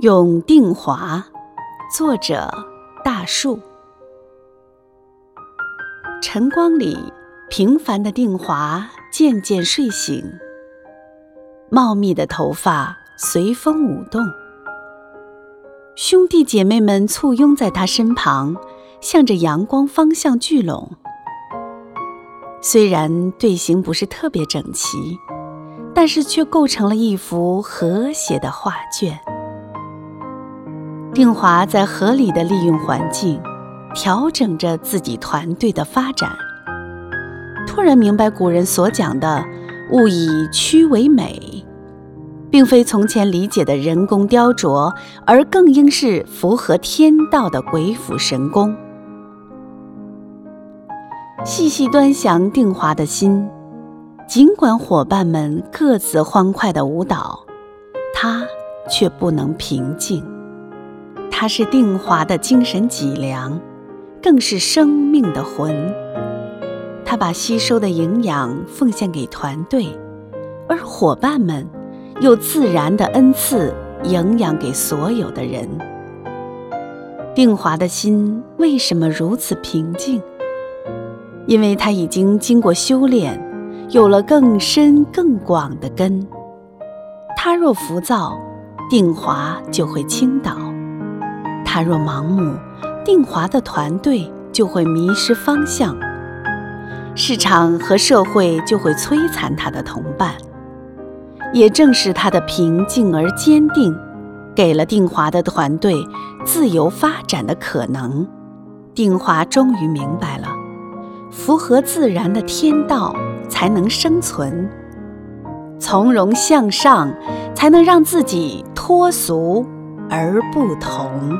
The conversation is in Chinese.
永定华，作者大树。晨光里，平凡的定华渐渐睡醒，茂密的头发随风舞动。兄弟姐妹们簇拥在他身旁，向着阳光方向聚拢。虽然队形不是特别整齐，但是却构成了一幅和谐的画卷。定华在合理的利用环境，调整着自己团队的发展。突然明白古人所讲的“物以曲为美”，并非从前理解的人工雕琢，而更应是符合天道的鬼斧神工。细细端详定华的心，尽管伙伴们各自欢快的舞蹈，他却不能平静。它是定华的精神脊梁，更是生命的魂。他把吸收的营养奉献给团队，而伙伴们又自然的恩赐营养给所有的人。定华的心为什么如此平静？因为他已经经过修炼，有了更深更广的根。他若浮躁，定华就会倾倒。他若盲目，定华的团队就会迷失方向，市场和社会就会摧残他的同伴。也正是他的平静而坚定，给了定华的团队自由发展的可能。定华终于明白了，符合自然的天道才能生存，从容向上才能让自己脱俗而不同。